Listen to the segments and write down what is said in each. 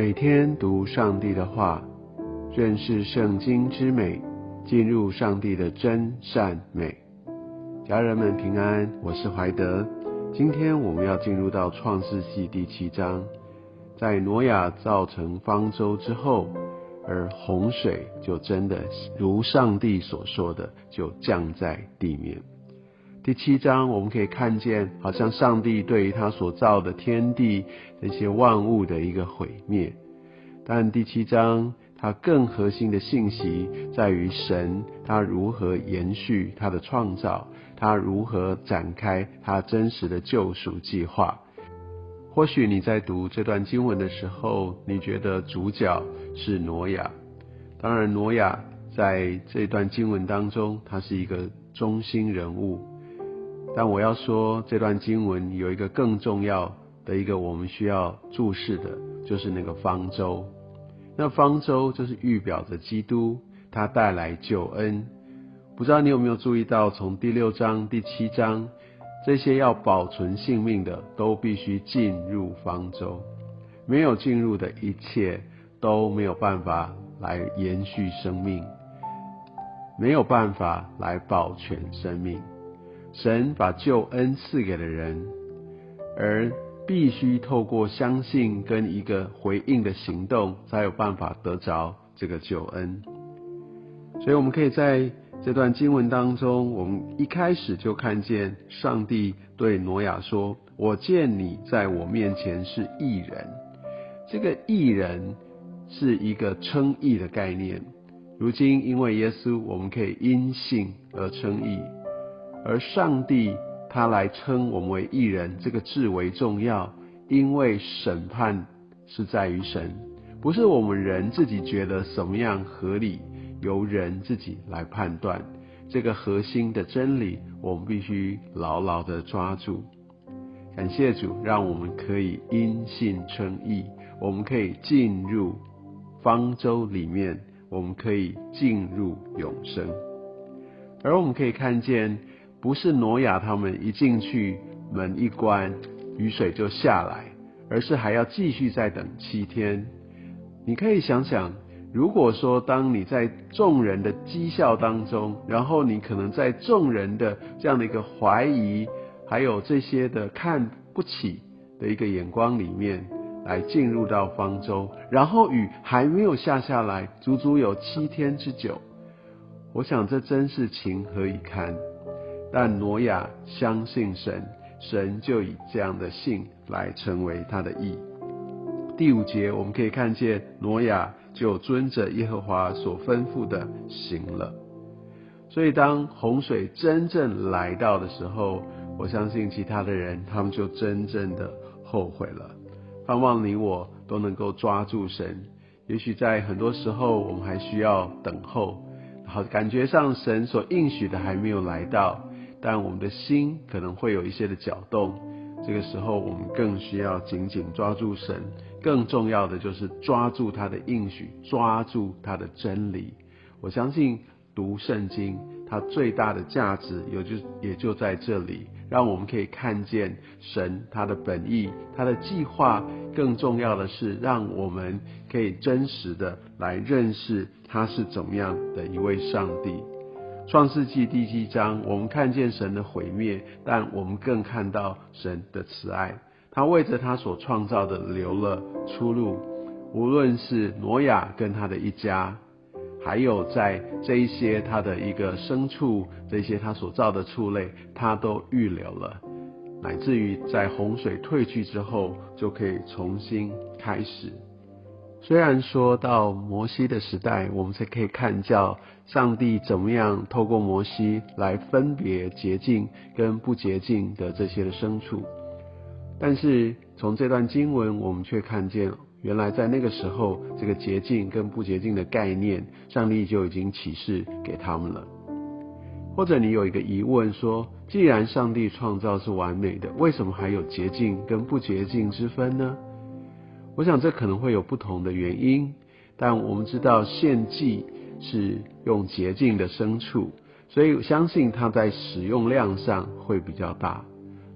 每天读上帝的话，认识圣经之美，进入上帝的真善美。家人们平安，我是怀德。今天我们要进入到创世纪第七章，在挪亚造成方舟之后，而洪水就真的如上帝所说的，就降在地面。第七章我们可以看见，好像上帝对于他所造的天地这些万物的一个毁灭。但第七章它更核心的信息在于神他如何延续他的创造，他如何展开他真实的救赎计划。或许你在读这段经文的时候，你觉得主角是挪亚。当然，挪亚在这段经文当中，他是一个中心人物。但我要说，这段经文有一个更重要的一个我们需要注视的，就是那个方舟。那方舟就是预表着基督，他带来救恩。不知道你有没有注意到，从第六章、第七章，这些要保存性命的，都必须进入方舟。没有进入的一切，都没有办法来延续生命，没有办法来保全生命。神把救恩赐给了人，而必须透过相信跟一个回应的行动，才有办法得着这个救恩。所以，我们可以在这段经文当中，我们一开始就看见上帝对挪亚说：“我见你在我面前是义人。”这个义人是一个称义的概念。如今，因为耶稣，我们可以因信而称义。而上帝他来称我们为义人，这个至为重要，因为审判是在于神，不是我们人自己觉得什么样合理，由人自己来判断。这个核心的真理，我们必须牢牢的抓住。感谢主，让我们可以因信称义，我们可以进入方舟里面，我们可以进入永生。而我们可以看见。不是挪亚他们一进去门一关，雨水就下来，而是还要继续再等七天。你可以想想，如果说当你在众人的讥笑当中，然后你可能在众人的这样的一个怀疑，还有这些的看不起的一个眼光里面，来进入到方舟，然后雨还没有下下来，足足有七天之久，我想这真是情何以堪。但挪亚相信神，神就以这样的信来成为他的义。第五节我们可以看见，挪亚就遵着耶和华所吩咐的行了。所以当洪水真正来到的时候，我相信其他的人他们就真正的后悔了。盼望你我都能够抓住神。也许在很多时候我们还需要等候，好感觉上神所应许的还没有来到。但我们的心可能会有一些的搅动，这个时候我们更需要紧紧抓住神，更重要的就是抓住他的应许，抓住他的真理。我相信读圣经，它最大的价值也就也就在这里，让我们可以看见神他的本意，他的计划。更重要的是，让我们可以真实的来认识他是怎么样的一位上帝。创世纪第七章，我们看见神的毁灭，但我们更看到神的慈爱。他为着他所创造的留了出路，无论是挪亚跟他的一家，还有在这一些他的一个牲畜，这些他所造的畜类，他都预留了，乃至于在洪水退去之后，就可以重新开始。虽然说到摩西的时代，我们才可以看教上帝怎么样透过摩西来分别洁净跟不洁净的这些的牲畜，但是从这段经文，我们却看见，原来在那个时候，这个洁净跟不洁净的概念，上帝就已经启示给他们了。或者你有一个疑问说，既然上帝创造是完美的，为什么还有洁净跟不洁净之分呢？我想这可能会有不同的原因，但我们知道献祭是用洁净的牲畜，所以相信它在使用量上会比较大。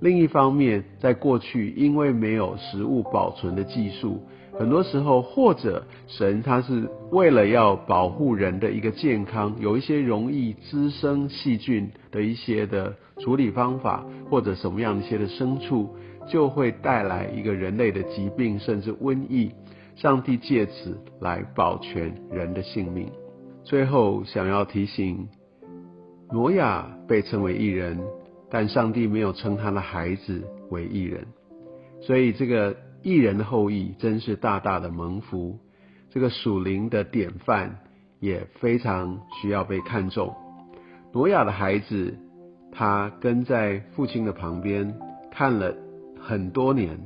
另一方面，在过去因为没有食物保存的技术，很多时候，或者神他是为了要保护人的一个健康，有一些容易滋生细菌的一些的处理方法，或者什么样一些的牲畜，就会带来一个人类的疾病，甚至瘟疫。上帝借此来保全人的性命。最后，想要提醒，挪亚被称为异人，但上帝没有称他的孩子为异人，所以这个。异人的后裔真是大大的蒙福，这个属灵的典范也非常需要被看重。挪亚的孩子，他跟在父亲的旁边看了很多年，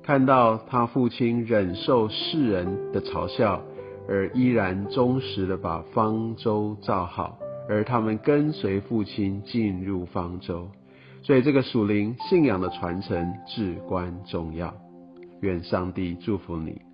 看到他父亲忍受世人的嘲笑，而依然忠实的把方舟造好，而他们跟随父亲进入方舟，所以这个属灵信仰的传承至关重要。愿上帝祝福你。